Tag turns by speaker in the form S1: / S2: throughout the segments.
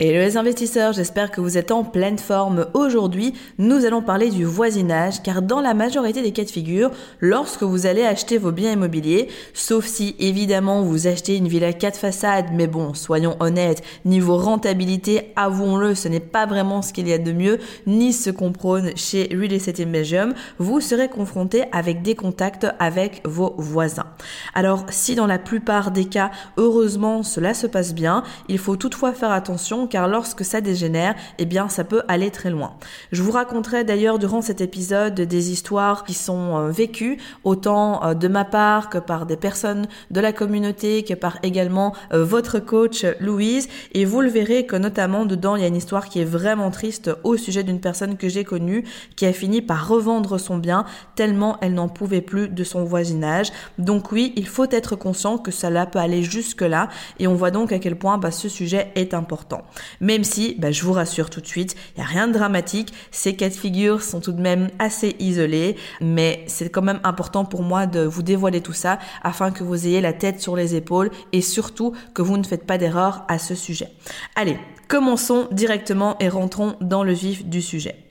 S1: Hello les investisseurs, j'espère que vous êtes en pleine forme. Aujourd'hui, nous allons parler du voisinage car dans la majorité des cas de figure, lorsque vous allez acheter vos biens immobiliers, sauf si évidemment vous achetez une villa 4 façades, mais bon, soyons honnêtes, niveau rentabilité, avouons-le, ce n'est pas vraiment ce qu'il y a de mieux, ni ce qu'on prône chez Real Estate Belgium, vous serez confronté avec des contacts avec vos voisins. Alors, si dans la plupart des cas, heureusement, cela se passe bien, il faut toutefois faire attention car lorsque ça dégénère, eh bien ça peut aller très loin. Je vous raconterai d'ailleurs durant cet épisode des histoires qui sont euh, vécues autant euh, de ma part que par des personnes de la communauté que par également euh, votre coach Louise et vous le verrez que notamment dedans il y a une histoire qui est vraiment triste au sujet d'une personne que j'ai connue qui a fini par revendre son bien tellement elle n'en pouvait plus de son voisinage. Donc oui, il faut être conscient que cela peut aller jusque là et on voit donc à quel point bah, ce sujet est important. Même si, bah, je vous rassure tout de suite, il n'y a rien de dramatique, ces cas de figure sont tout de même assez isolés, mais c'est quand même important pour moi de vous dévoiler tout ça afin que vous ayez la tête sur les épaules et surtout que vous ne faites pas d'erreur à ce sujet. Allez, commençons directement et rentrons dans le vif du sujet.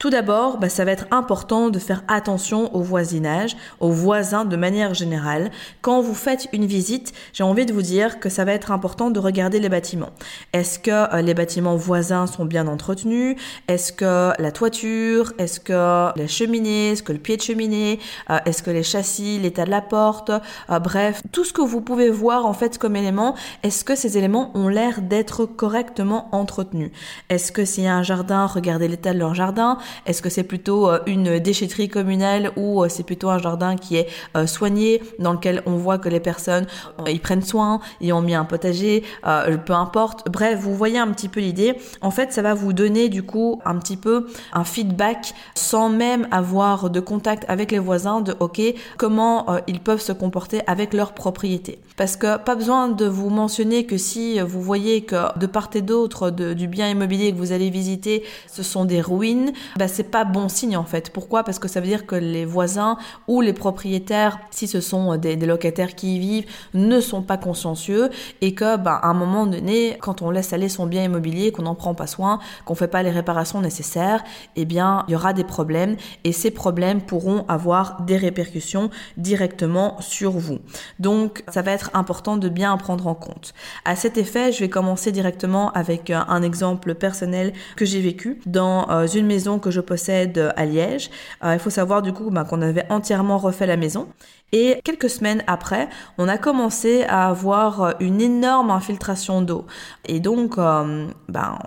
S1: Tout d'abord, bah, ça va être important de faire attention au voisinage, aux voisins de manière générale. Quand vous faites une visite, j'ai envie de vous dire que ça va être important de regarder les bâtiments. Est-ce que euh, les bâtiments voisins sont bien entretenus? Est-ce que la toiture? Est-ce que la cheminée? Est-ce que le pied de cheminée? Euh, Est-ce que les châssis L'état de la porte? Euh, Bref, tout ce que vous pouvez voir en fait comme éléments, est-ce que ces éléments ont l'air d'être correctement entretenus? Est-ce que s'il y a un jardin, regardez l'état de leur jardin est-ce que c'est plutôt euh, une déchetterie communale ou euh, c'est plutôt un jardin qui est euh, soigné, dans lequel on voit que les personnes ils prennent soin, ils ont mis un potager, peu importe. Bref, vous voyez un petit peu l'idée. En fait, ça va vous donner du coup un petit peu un feedback sans même avoir de contact avec les voisins de OK, comment ils peuvent se comporter avec leur propriété. Parce que pas besoin de vous mentionner que si vous voyez que de part et d'autre du bien immobilier que vous allez visiter, ce sont des ruines, bah, c'est pas bon signe en fait. Pourquoi? Parce que ça veut dire que les voisins ou les propriétaires, si ce sont des, locataires qui y vivent, ne sont pas consciencieux et que, bah, à un moment donné, quand on laisse aller son bien immobilier, qu'on n'en prend pas soin, qu'on fait pas les réparations nécessaires, eh bien, il y aura des problèmes et ces problèmes pourront avoir des répercussions directement sur vous. Donc, ça va être important de bien prendre en compte. À cet effet, je vais commencer directement avec un exemple personnel que j'ai vécu dans euh, une maison que je possède à Liège. Euh, il faut savoir du coup ben, qu'on avait entièrement refait la maison. Et quelques semaines après, on a commencé à avoir une énorme infiltration d'eau. Et donc, euh, ben,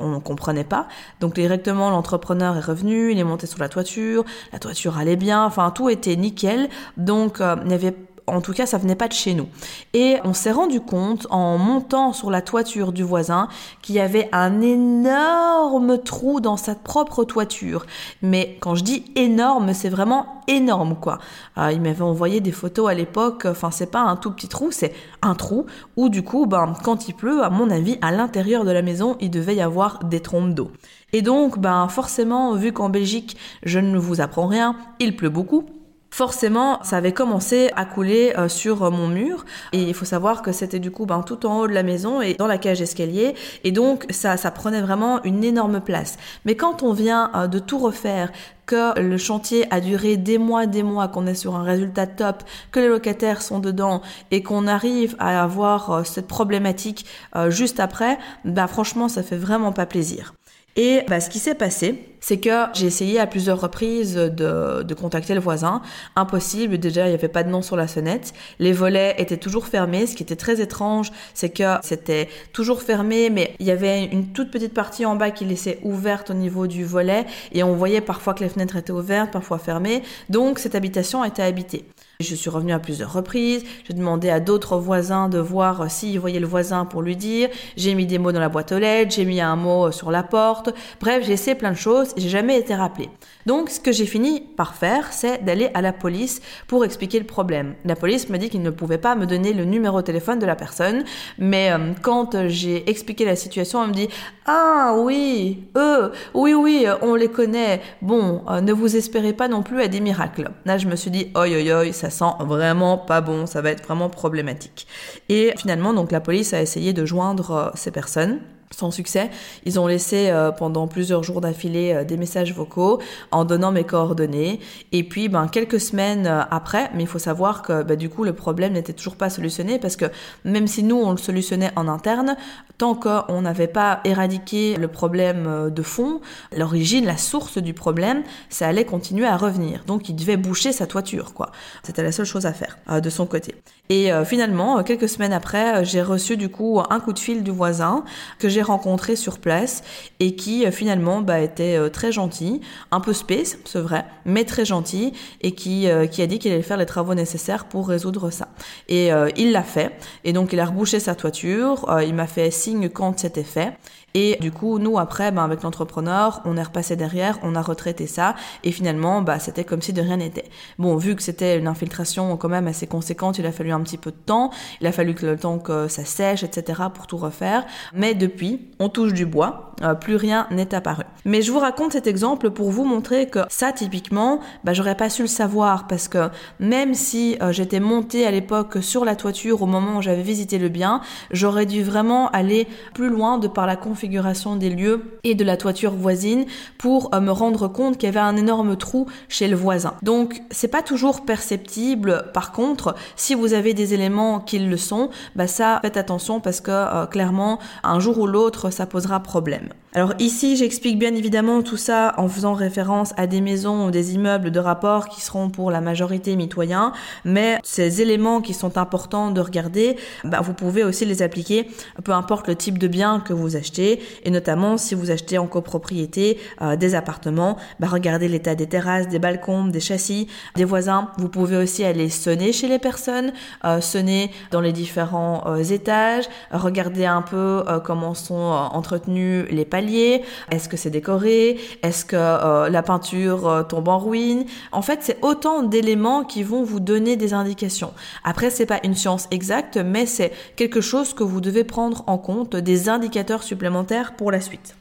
S1: on ne comprenait pas. Donc directement, l'entrepreneur est revenu, il est monté sur la toiture, la toiture allait bien, enfin tout était nickel. Donc, euh, il n'y avait en tout cas, ça venait pas de chez nous. Et on s'est rendu compte en montant sur la toiture du voisin qu'il y avait un énorme trou dans sa propre toiture. Mais quand je dis énorme, c'est vraiment énorme quoi. Euh, il m'avait envoyé des photos à l'époque. Enfin, c'est pas un tout petit trou, c'est un trou où du coup, ben, quand il pleut, à mon avis, à l'intérieur de la maison, il devait y avoir des trompes d'eau. Et donc, ben, forcément, vu qu'en Belgique, je ne vous apprends rien, il pleut beaucoup forcément, ça avait commencé à couler euh, sur euh, mon mur. Et il faut savoir que c'était du coup ben, tout en haut de la maison et dans la cage d'escalier. Et donc, ça, ça prenait vraiment une énorme place. Mais quand on vient euh, de tout refaire, que le chantier a duré des mois, des mois, qu'on est sur un résultat top, que les locataires sont dedans et qu'on arrive à avoir cette problématique juste après, ben franchement, ça fait vraiment pas plaisir. Et bah, ce qui s'est passé, c'est que j'ai essayé à plusieurs reprises de, contacter le voisin. Impossible, déjà il n'y avait pas de nom sur la sonnette. Les volets étaient toujours fermés. Ce qui était très étrange, c'est que c'était toujours fermé, mais il y avait une toute petite partie en bas qui laissait ouverte au niveau du volet. Et on voyait parfois que les fenêtres étaient ouvertes, parfois fermées. Donc cette habitation était habitée. Je suis revenue à plusieurs reprises. J'ai demandé à d'autres voisins de voir s'ils voyaient le voisin pour lui dire. J'ai mis des mots dans la boîte aux lettres. J'ai mis un mot sur la porte. Bref, j'ai essayé plein de choses. J'ai jamais été rappelée. Donc, ce que j'ai fini par faire, c'est d'aller à la police pour expliquer le problème. La police m'a dit qu'il ne pouvait pas me donner le numéro de téléphone de la personne, mais euh, quand j'ai expliqué la situation, elle me dit ah oui, eux, oui oui, on les connaît. Bon, euh, ne vous espérez pas non plus à des miracles. Là, je me suis dit oi oi oi, ça sent vraiment pas bon, ça va être vraiment problématique. Et finalement, donc la police a essayé de joindre euh, ces personnes sans succès. Ils ont laissé euh, pendant plusieurs jours d'affilée euh, des messages vocaux en donnant mes coordonnées. Et puis, ben, quelques semaines euh, après, mais il faut savoir que ben, du coup, le problème n'était toujours pas solutionné parce que même si nous, on le solutionnait en interne, tant qu'on n'avait pas éradiqué le problème de fond, l'origine, la source du problème, ça allait continuer à revenir. Donc, il devait boucher sa toiture, quoi. C'était la seule chose à faire de son côté. Et finalement, quelques semaines après, j'ai reçu du coup un coup de fil du voisin que j'ai rencontré sur place et qui euh, finalement bah, était euh, très gentil, un peu space, c'est vrai, mais très gentil et qui, euh, qui a dit qu'il allait faire les travaux nécessaires pour résoudre ça. Et il l'a fait. Et donc il a rebouché sa toiture, il m'a fait signe quand c'était fait. Et du coup, nous, après, ben, avec l'entrepreneur, on est repassé derrière, on a retraité ça, et finalement, bah, c'était comme si de rien n'était. Bon, vu que c'était une infiltration quand même assez conséquente, il a fallu un petit peu de temps, il a fallu que le temps que ça sèche, etc., pour tout refaire. Mais depuis, on touche du bois, euh, plus rien n'est apparu. Mais je vous raconte cet exemple pour vous montrer que ça, typiquement, bah, j'aurais pas su le savoir, parce que même si euh, j'étais montée à l'époque sur la toiture au moment où j'avais visité le bien, j'aurais dû vraiment aller plus loin de par la configuration des lieux et de la toiture voisine pour euh, me rendre compte qu'il y avait un énorme trou chez le voisin. Donc c'est pas toujours perceptible. Par contre, si vous avez des éléments qui le sont, bah ça faites attention parce que euh, clairement un jour ou l'autre ça posera problème. Alors ici, j'explique bien évidemment tout ça en faisant référence à des maisons ou des immeubles de rapport qui seront pour la majorité mitoyens, mais ces éléments qui sont importants de regarder, bah, vous pouvez aussi les appliquer, peu importe le type de bien que vous achetez, et notamment si vous achetez en copropriété euh, des appartements, bah, regardez l'état des terrasses, des balcons, des châssis, des voisins. Vous pouvez aussi aller sonner chez les personnes, euh, sonner dans les différents euh, étages, regarder un peu comment sont entretenus les paliers est-ce que c'est décoré Est-ce que euh, la peinture euh, tombe en ruine En fait, c'est autant d'éléments qui vont vous donner des indications. Après, c'est pas une science exacte, mais c'est quelque chose que vous devez prendre en compte, des indicateurs supplémentaires pour la suite.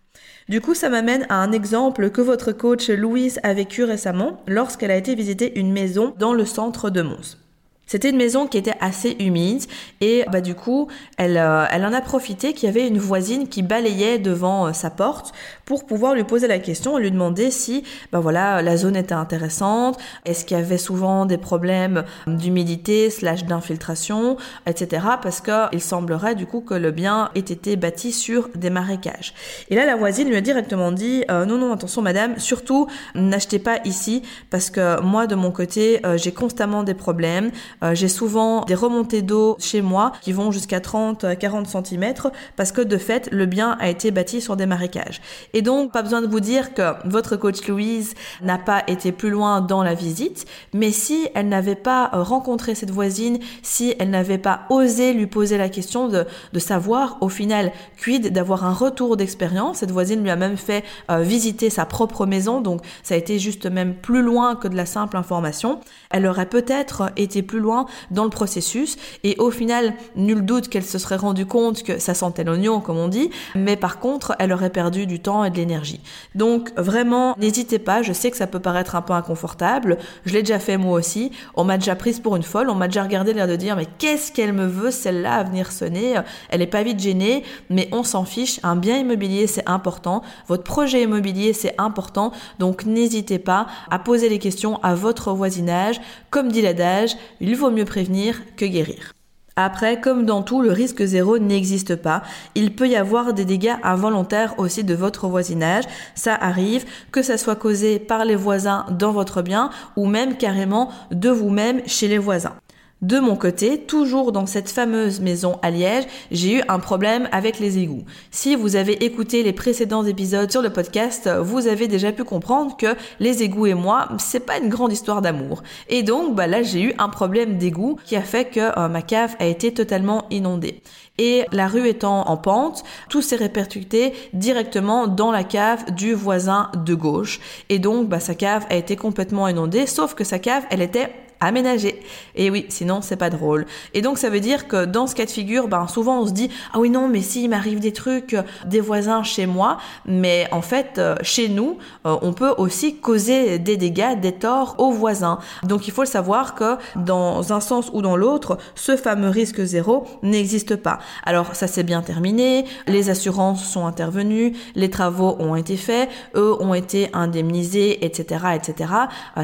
S1: Du coup, ça m'amène à un exemple que votre coach Louise a vécu récemment lorsqu'elle a été visiter une maison dans le centre de Mons. C'était une maison qui était assez humide et bah du coup, elle, euh, elle en a profité qu'il y avait une voisine qui balayait devant euh, sa porte pour pouvoir lui poser la question et lui demander si bah voilà la zone était intéressante, est-ce qu'il y avait souvent des problèmes d'humidité slash d'infiltration, etc. Parce que il semblerait du coup que le bien ait été bâti sur des marécages. Et là, la voisine lui a directement dit euh, non non attention madame, surtout n'achetez pas ici parce que moi de mon côté j'ai constamment des problèmes. Euh, j'ai souvent des remontées d'eau chez moi qui vont jusqu'à 30 à 40 cm parce que de fait, le bien a été bâti sur des marécages. Et donc, pas besoin de vous dire que votre coach Louise n'a pas été plus loin dans la visite, mais si elle n'avait pas euh, rencontré cette voisine, si elle n'avait pas osé lui poser la question de, de savoir au final quid d'avoir un retour d'expérience, cette voisine lui a même fait euh, visiter sa propre maison, donc ça a été juste même plus loin que de la simple information, elle aurait peut-être été plus loin dans le processus. Et au final, nul doute qu'elle se serait rendue compte que ça sentait l'oignon, comme on dit, mais par contre, elle aurait perdu du temps et de l'énergie. Donc vraiment, n'hésitez pas, je sais que ça peut paraître un peu inconfortable, je l'ai déjà fait moi aussi, on m'a déjà prise pour une folle, on m'a déjà regardé l'air de dire mais qu'est-ce qu'elle me veut celle-là à venir sonner, elle est pas vite gênée, mais on s'en fiche, un bien immobilier c'est important, votre projet immobilier c'est important, donc n'hésitez pas à poser les questions à votre voisinage, comme dit l'adage, il vaut mieux prévenir que guérir. Après, comme dans tout, le risque zéro n'existe pas. Il peut y avoir des dégâts involontaires aussi de votre voisinage. Ça arrive, que ça soit causé par les voisins dans votre bien ou même carrément de vous-même chez les voisins. De mon côté, toujours dans cette fameuse maison à Liège, j'ai eu un problème avec les égouts. Si vous avez écouté les précédents épisodes sur le podcast, vous avez déjà pu comprendre que les égouts et moi, c'est pas une grande histoire d'amour. Et donc, bah là, j'ai eu un problème d'égout qui a fait que euh, ma cave a été totalement inondée. Et la rue étant en pente, tout s'est répercuté directement dans la cave du voisin de gauche. Et donc, bah, sa cave a été complètement inondée, sauf que sa cave, elle était aménager. Et oui, sinon c'est pas drôle. Et donc ça veut dire que dans ce cas de figure, ben souvent on se dit ah oui non mais s'il m'arrive des trucs euh, des voisins chez moi, mais en fait euh, chez nous euh, on peut aussi causer des dégâts, des torts aux voisins. Donc il faut le savoir que dans un sens ou dans l'autre, ce fameux risque zéro n'existe pas. Alors ça s'est bien terminé, les assurances sont intervenues, les travaux ont été faits, eux ont été indemnisés, etc., etc.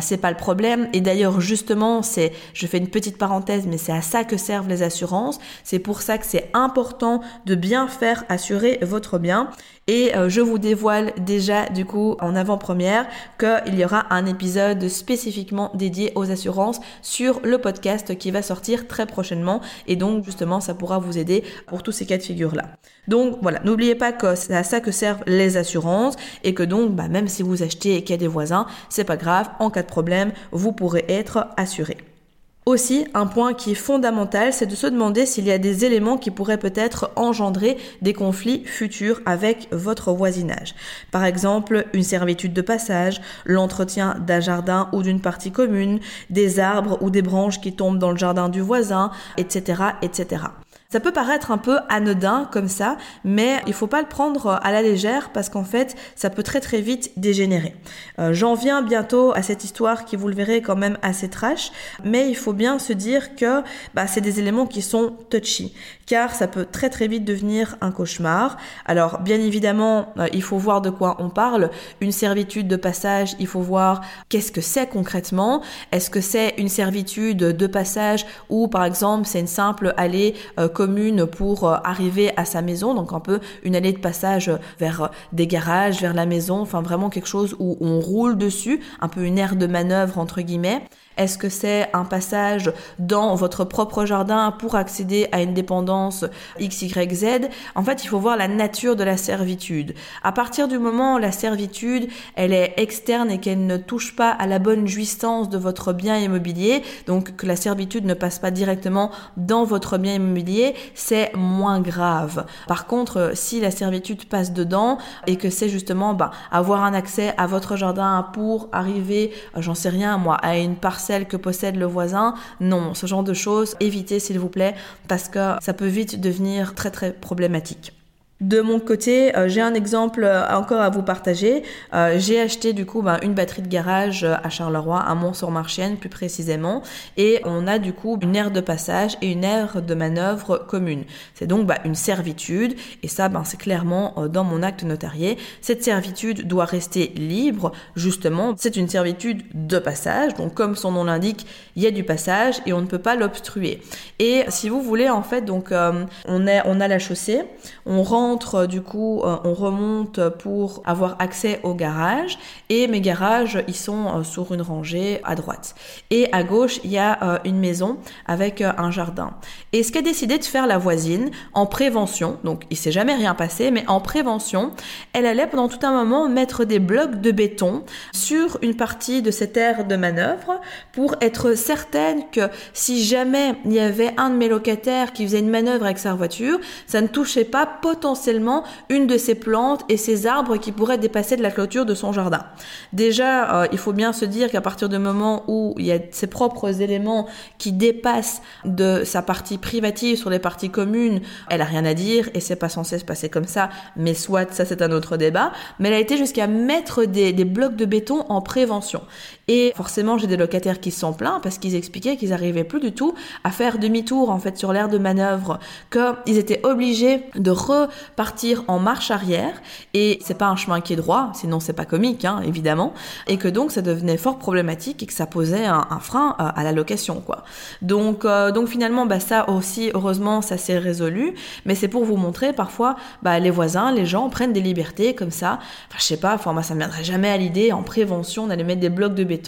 S1: c'est pas le problème. Et d'ailleurs justement c'est, je fais une petite parenthèse, mais c'est à ça que servent les assurances. C'est pour ça que c'est important de bien faire assurer votre bien. Et euh, je vous dévoile déjà du coup en avant-première qu'il y aura un épisode spécifiquement dédié aux assurances sur le podcast qui va sortir très prochainement. Et donc justement ça pourra vous aider pour tous ces cas de figure là. Donc voilà, n'oubliez pas que c'est à ça que servent les assurances et que donc bah, même si vous achetez et qu'il y a des voisins, c'est pas grave, en cas de problème, vous pourrez être assuré. Aussi, un point qui est fondamental, c'est de se demander s'il y a des éléments qui pourraient peut-être engendrer des conflits futurs avec votre voisinage. Par exemple, une servitude de passage, l'entretien d'un jardin ou d'une partie commune, des arbres ou des branches qui tombent dans le jardin du voisin, etc., etc. Ça peut paraître un peu anodin comme ça, mais il faut pas le prendre à la légère parce qu'en fait, ça peut très très vite dégénérer. Euh, j'en viens bientôt à cette histoire qui, vous le verrez, quand même assez trash, mais il faut bien se dire que bah, c'est des éléments qui sont touchy, car ça peut très très vite devenir un cauchemar. Alors, bien évidemment, euh, il faut voir de quoi on parle. Une servitude de passage, il faut voir qu'est-ce que c'est concrètement. Est-ce que c'est une servitude de passage ou, par exemple, c'est une simple allée euh, commune pour euh, arriver à sa maison, donc un peu une allée de passage vers des garages, vers la maison, enfin vraiment quelque chose où on roule dessus, un peu une aire de manœuvre entre guillemets. Est-ce que c'est un passage dans votre propre jardin pour accéder à une dépendance XYZ En fait, il faut voir la nature de la servitude. À partir du moment où la servitude, elle est externe et qu'elle ne touche pas à la bonne jouissance de votre bien immobilier, donc que la servitude ne passe pas directement dans votre bien immobilier, c'est moins grave. Par contre, si la servitude passe dedans et que c'est justement bah, avoir un accès à votre jardin pour arriver, j'en sais rien moi, à une parcelle que possède le voisin. Non, ce genre de choses, évitez s'il vous plaît, parce que ça peut vite devenir très très problématique. De mon côté, euh, j'ai un exemple euh, encore à vous partager. Euh, j'ai acheté du coup bah, une batterie de garage à Charleroi, à Mont-sur-Marchienne plus précisément, et on a du coup une aire de passage et une aire de manœuvre commune. C'est donc bah, une servitude, et ça ben, c'est clairement dans mon acte notarié. Cette servitude doit rester libre, justement. C'est une servitude de passage, donc comme son nom l'indique, il y a du passage et on ne peut pas l'obstruer. Et si vous voulez, en fait, donc on, on a la chaussée, on rentre euh, du coup, euh, on remonte pour avoir accès au garage et mes garages, ils sont euh, sur une rangée à droite. Et à gauche, il y a une maison avec un jardin. Et ce qu'a décidé de faire la voisine en prévention, donc il s'est jamais rien passé, mais en prévention, elle allait pendant tout un moment mettre des blocs de béton sur une partie de cette aire de manœuvre pour être certaine que si jamais il y avait un de mes locataires qui faisait une manœuvre avec sa voiture, ça ne touchait pas potentiellement une de ces plantes et ces arbres qui pourraient dépasser de la clôture de son jardin. Déjà, euh, il faut bien se dire qu'à partir du moment où il y a ses propres éléments qui dépassent de sa partie privative sur les parties communes, elle a rien à dire et c'est pas censé se passer comme ça, mais soit ça c'est un autre débat, mais elle a été jusqu'à mettre des blocs de béton en prévention. Et forcément, j'ai des locataires qui se sont plaints parce qu'ils expliquaient qu'ils n'arrivaient plus du tout à faire demi-tour en fait sur l'aire de manœuvre, qu'ils étaient obligés de re partir en marche arrière et c'est pas un chemin qui est droit, sinon c'est pas comique, hein, évidemment, et que donc ça devenait fort problématique et que ça posait un, frein à, la location, quoi. Donc, euh, donc finalement, bah, ça aussi, heureusement, ça s'est résolu, mais c'est pour vous montrer parfois, bah, les voisins, les gens prennent des libertés comme ça. Enfin, je sais pas, enfin, moi, ça me viendrait jamais à l'idée en prévention d'aller mettre des blocs de béton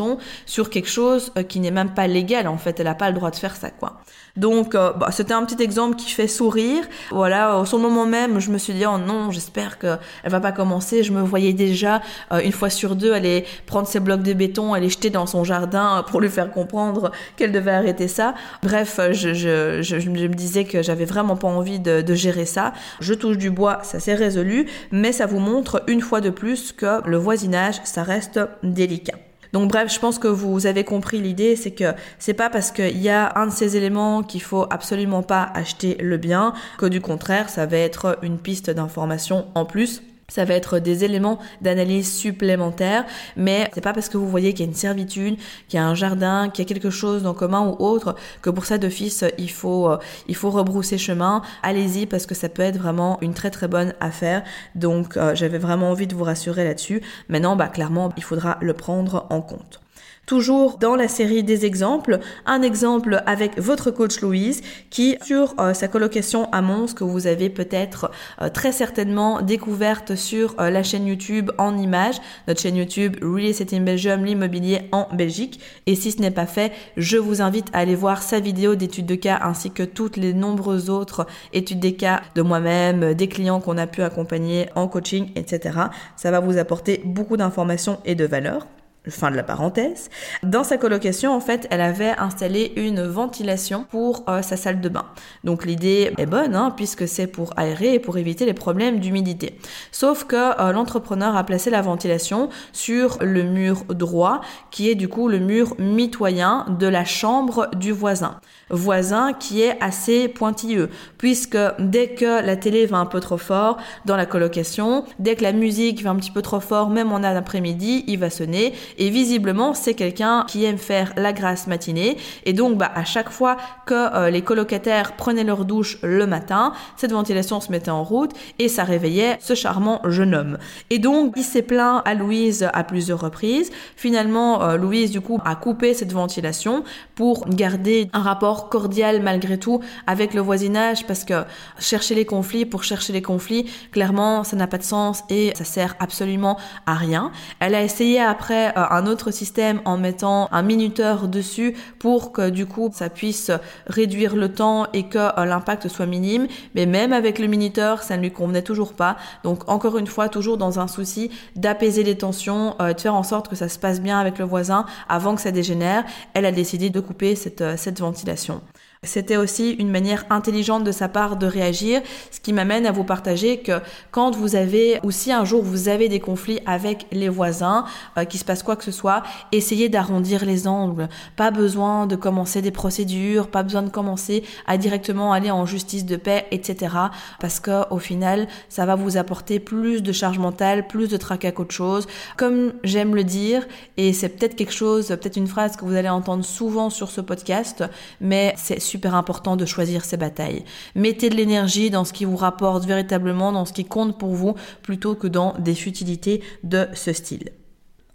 S1: sur quelque chose euh, qui n'est même pas légal, en fait, elle a pas le droit de faire ça, quoi. Donc, euh, bah, c'était un petit exemple qui fait sourire. Voilà, au moment même, je me suis dit, oh non, j'espère qu'elle va pas commencer. Je me voyais déjà, euh, une fois sur deux, aller prendre ses blocs de béton, aller jeter dans son jardin pour lui faire comprendre qu'elle devait arrêter ça. Bref, je, je, je, je me disais que j'avais vraiment pas envie de, de gérer ça. Je touche du bois, ça s'est résolu, mais ça vous montre une fois de plus que le voisinage, ça reste délicat. Donc bref, je pense que vous avez compris l'idée, c'est que c'est pas parce qu'il y a un de ces éléments qu'il faut absolument pas acheter le bien, que du contraire, ça va être une piste d'information en plus ça va être des éléments d'analyse supplémentaires, mais c'est pas parce que vous voyez qu'il y a une servitude, qu'il y a un jardin, qu'il y a quelque chose en commun ou autre, que pour ça d'office il faut euh, il faut rebrousser chemin. Allez-y parce que ça peut être vraiment une très très bonne affaire. Donc euh, j'avais vraiment envie de vous rassurer là-dessus. Maintenant, bah clairement, il faudra le prendre en compte. Toujours dans la série des exemples, un exemple avec votre coach Louise qui, sur euh, sa colocation à Mons, que vous avez peut-être euh, très certainement découverte sur euh, la chaîne YouTube en images, notre chaîne YouTube Real Estate in Belgium, l'immobilier en Belgique. Et si ce n'est pas fait, je vous invite à aller voir sa vidéo d'études de cas ainsi que toutes les nombreuses autres études des cas de moi-même, des clients qu'on a pu accompagner en coaching, etc. Ça va vous apporter beaucoup d'informations et de valeur fin de la parenthèse. Dans sa colocation, en fait, elle avait installé une ventilation pour euh, sa salle de bain. Donc l'idée est bonne, hein, puisque c'est pour aérer et pour éviter les problèmes d'humidité. Sauf que euh, l'entrepreneur a placé la ventilation sur le mur droit, qui est du coup le mur mitoyen de la chambre du voisin. Voisin qui est assez pointilleux, puisque dès que la télé va un peu trop fort dans la colocation, dès que la musique va un petit peu trop fort, même en après-midi, il va sonner et visiblement, c'est quelqu'un qui aime faire la grasse matinée. Et donc, bah, à chaque fois que euh, les colocataires prenaient leur douche le matin, cette ventilation se mettait en route et ça réveillait ce charmant jeune homme. Et donc, il s'est plaint à Louise à plusieurs reprises. Finalement, euh, Louise, du coup, a coupé cette ventilation pour garder un rapport cordial malgré tout avec le voisinage parce que chercher les conflits pour chercher les conflits, clairement, ça n'a pas de sens et ça sert absolument à rien. Elle a essayé après euh, un autre système en mettant un minuteur dessus pour que du coup ça puisse réduire le temps et que euh, l'impact soit minime. Mais même avec le minuteur, ça ne lui convenait toujours pas. Donc encore une fois, toujours dans un souci d'apaiser les tensions, euh, de faire en sorte que ça se passe bien avec le voisin avant que ça dégénère, elle a décidé de couper cette, cette ventilation. conditions C'était aussi une manière intelligente de sa part de réagir, ce qui m'amène à vous partager que quand vous avez, ou si un jour vous avez des conflits avec les voisins, euh, qu'il se passe quoi que ce soit, essayez d'arrondir les angles. Pas besoin de commencer des procédures, pas besoin de commencer à directement aller en justice de paix, etc. Parce que au final, ça va vous apporter plus de charge mentale, plus de tracas qu'autre chose. Comme j'aime le dire, et c'est peut-être quelque chose, peut-être une phrase que vous allez entendre souvent sur ce podcast, mais c'est super important de choisir ses batailles. Mettez de l'énergie dans ce qui vous rapporte véritablement, dans ce qui compte pour vous, plutôt que dans des futilités de ce style.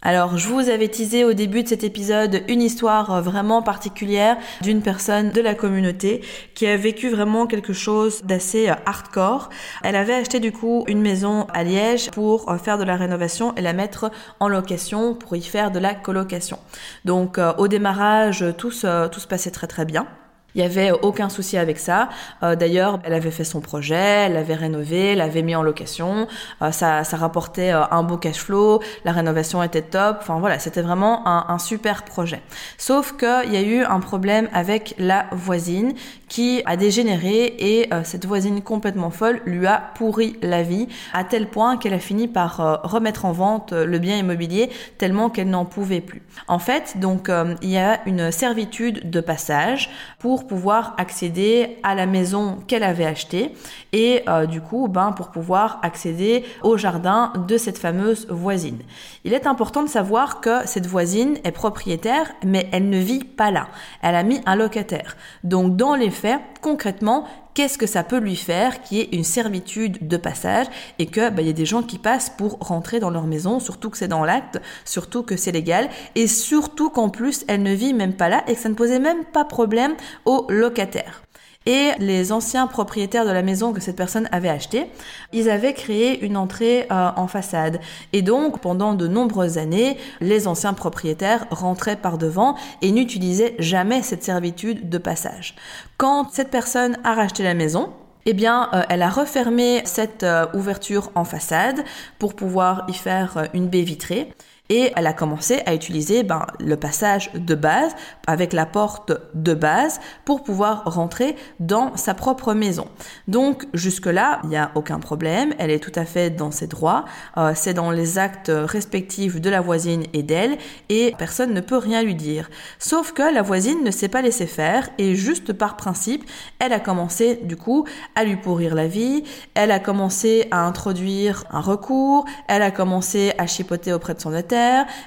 S1: Alors, je vous avais teasé au début de cet épisode une histoire vraiment particulière d'une personne de la communauté qui a vécu vraiment quelque chose d'assez hardcore. Elle avait acheté du coup une maison à Liège pour faire de la rénovation et la mettre en location pour y faire de la colocation. Donc, euh, au démarrage, tout se, tout se passait très très bien. Il y avait aucun souci avec ça. Euh, d'ailleurs, elle avait fait son projet, elle l'avait rénové, elle l'avait mis en location. Euh, ça, ça rapportait euh, un beau cash flow, la rénovation était top. Enfin voilà, c'était vraiment un, super projet. Sauf qu'il y a eu un problème avec la voisine qui a dégénéré et cette voisine complètement folle lui a pourri la vie à tel point qu'elle a fini par remettre en vente le bien immobilier tellement qu'elle n'en pouvait plus. En fait, donc il y a une servitude de passage pour pouvoir accéder à la maison qu'elle avait achetée et euh, du coup ben, pour pouvoir accéder au jardin de cette fameuse voisine. Il est important de savoir que cette voisine est propriétaire mais elle ne vit pas là. Elle a mis un locataire. Donc dans les faits, concrètement, qu'est-ce que ça peut lui faire qui est une servitude de passage et que bah, il y a des gens qui passent pour rentrer dans leur maison, surtout que c'est dans l'acte, surtout que c'est légal et surtout qu'en plus elle ne vit même pas là et que ça ne posait même pas problème aux locataires et les anciens propriétaires de la maison que cette personne avait achetée, ils avaient créé une entrée euh, en façade. Et donc, pendant de nombreuses années, les anciens propriétaires rentraient par devant et n'utilisaient jamais cette servitude de passage. Quand cette personne a racheté la maison, eh bien, euh, elle a refermé cette euh, ouverture en façade pour pouvoir y faire une baie vitrée. Et elle a commencé à utiliser ben, le passage de base avec la porte de base pour pouvoir rentrer dans sa propre maison. Donc jusque-là, il n'y a aucun problème, elle est tout à fait dans ses droits, euh, c'est dans les actes respectifs de la voisine et d'elle, et personne ne peut rien lui dire. Sauf que la voisine ne s'est pas laissée faire, et juste par principe, elle a commencé du coup à lui pourrir la vie, elle a commencé à introduire un recours, elle a commencé à chipoter auprès de son notaire,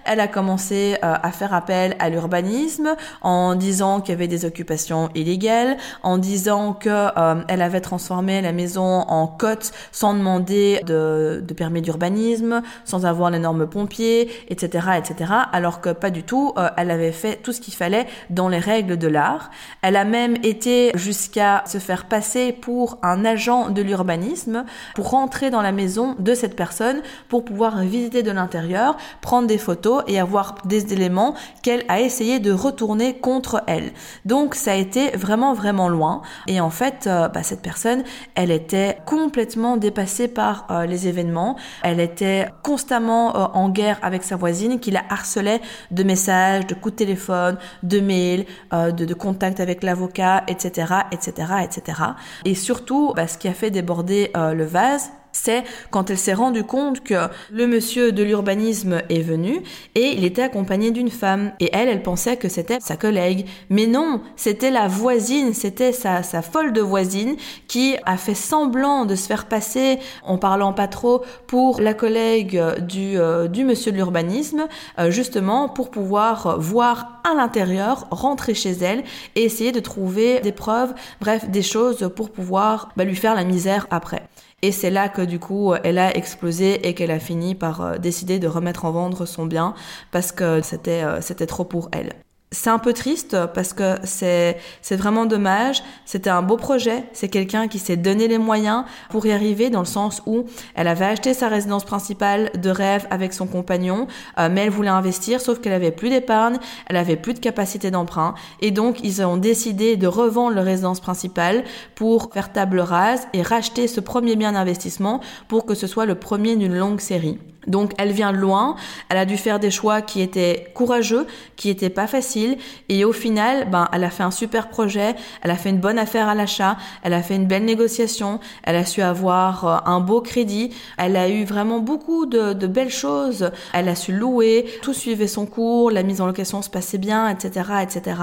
S1: elle a commencé euh, à faire appel à l'urbanisme en disant qu'il y avait des occupations illégales, en disant que euh, elle avait transformé la maison en côte sans demander de, permis d'urbanisme, sans avoir les normes pompiers, etc., etc. Alors que pas du tout. Euh, elle avait fait tout ce qu'il fallait dans les règles de l'art. Elle a même été jusqu'à se faire passer pour un agent de l'urbanisme pour rentrer dans la maison de cette personne pour pouvoir visiter de l'intérieur, prendre des photos et avoir des éléments qu'elle a essayé de retourner contre elle. Donc ça a été vraiment vraiment loin. Et en fait, euh, bah, cette personne, elle était complètement dépassée par euh, les événements. Elle était constamment euh, en guerre avec sa voisine qui la harcelait de messages, de coups de téléphone, de mails, de, de contacts avec l'avocat, etc., etc., etc. Et surtout, bah, ce qui a fait déborder le vase, c'est quand elle s'est rendue compte que le monsieur de l'urbanisme est venu et il était accompagné d'une femme. Et elle, elle pensait que c'était sa collègue. Mais non, c'était la voisine, c'était sa, sa folle de voisine qui a fait semblant de se faire passer en parlant pas trop pour la collègue du, euh, du monsieur de l'urbanisme, euh, justement pour pouvoir voir à l'intérieur, rentrer chez elle et essayer de trouver des preuves, bref, des choses pour pouvoir bah, lui faire la misère après. Et c'est là que du coup, elle a explosé et qu'elle a fini par euh, décider de remettre en vendre son bien parce que c'était euh, c'était trop pour elle. C'est un peu triste parce que c'est c'est vraiment dommage. C'était un beau projet. C'est quelqu'un qui s'est donné les moyens pour y arriver dans le sens où elle avait acheté sa résidence principale de rêve avec son compagnon, euh, mais elle voulait investir sauf qu'elle avait plus d'épargne, elle avait plus de capacité d'emprunt et donc ils ont décidé de revendre leur résidence principale pour faire table rase et racheter ce premier bien d'investissement pour que ce soit le premier d'une longue série. Donc elle vient loin, elle a dû faire des choix qui étaient courageux, qui étaient pas faciles. Et au final, ben elle a fait un super projet, elle a fait une bonne affaire à l'achat, elle a fait une belle négociation, elle a su avoir euh, un beau crédit, elle a eu vraiment beaucoup de, belles choses, elle a su louer, tout suivait son cours, la mise en location se passait bien, etc., etc.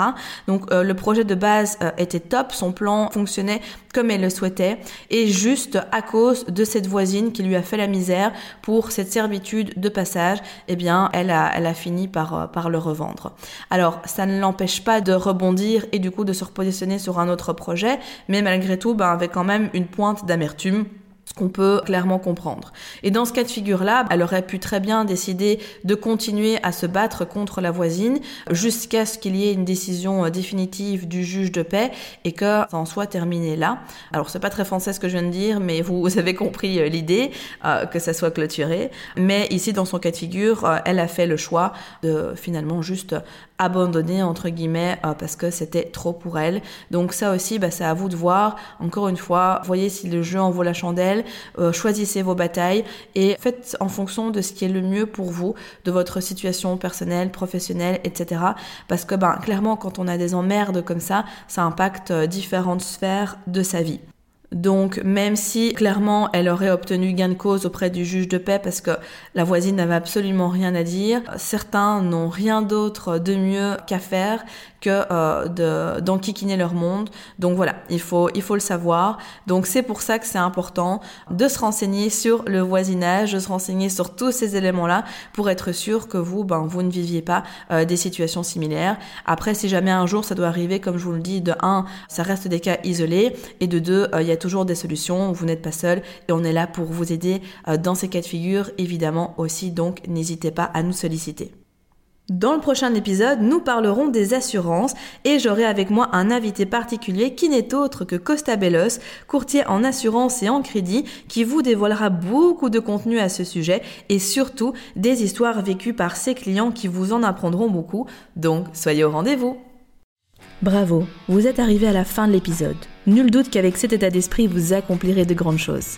S1: Donc euh, le projet de base euh, était top, son plan fonctionnait comme elle le souhaitait et juste à cause de cette voisine qui lui a fait la misère pour cette servitude de passage, eh bien, elle a, fini par, euh, par le revendre. Alors, ça ne l'empêche pas de rebondir et du coup de se repositionner sur un autre projet, mais malgré tout, ben, avec quand même une pointe d'amertume qu'on peut clairement comprendre. Et dans ce cas de figure-là, elle aurait pu très bien décider de continuer à se battre contre la voisine jusqu'à ce qu'il y ait une décision euh, définitive du juge de paix et que ça en soit terminé là. Alors c'est pas très français ce que je viens de dire, mais vous, avez compris euh, l'idée, euh, que ça soit clôturé. Mais ici, dans son cas de figure, elle a fait le choix de finalement juste abandonner entre guillemets parce que c'était trop pour elle. Donc ça aussi, bah, c'est à vous de voir. Encore une fois, voyez si le jeu en vaut la chandelle euh, choisissez vos batailles et faites en fonction de ce qui est le mieux pour vous, de votre situation personnelle, professionnelle, etc. Parce que ben, clairement, quand on a des emmerdes comme ça, ça impacte euh, différentes sphères de sa vie. Donc même si clairement elle aurait obtenu gain de cause auprès du juge de paix parce que la voisine n'avait absolument rien à dire, certains n'ont rien d'autre de mieux qu'à faire que euh, d'enquiquiner leur monde. Donc voilà, il faut, il faut le savoir. Donc c'est pour ça que c'est important de se renseigner sur le voisinage, de se renseigner sur tous ces éléments-là pour être sûr que vous, ben, vous ne viviez pas euh, des situations similaires. Après, si jamais un jour ça doit arriver, comme je vous le dis, de un, ça reste des cas isolés, et de deux, euh, il y a toujours des solutions. Vous n'êtes pas seul et on est là pour vous aider euh, dans ces cas de figure, évidemment aussi. Donc n'hésitez pas à nous solliciter. Dans le prochain épisode, nous parlerons des assurances et j'aurai avec moi un invité particulier qui n'est autre que Costa Bellos, courtier en assurance et en crédit, qui vous dévoilera beaucoup de contenu à ce sujet et surtout des histoires vécues par ses clients qui vous en apprendront beaucoup. Donc, soyez au rendez-vous. Bravo, vous êtes arrivé à la fin de l'épisode. Nul doute qu'avec cet état d'esprit, vous accomplirez de grandes choses.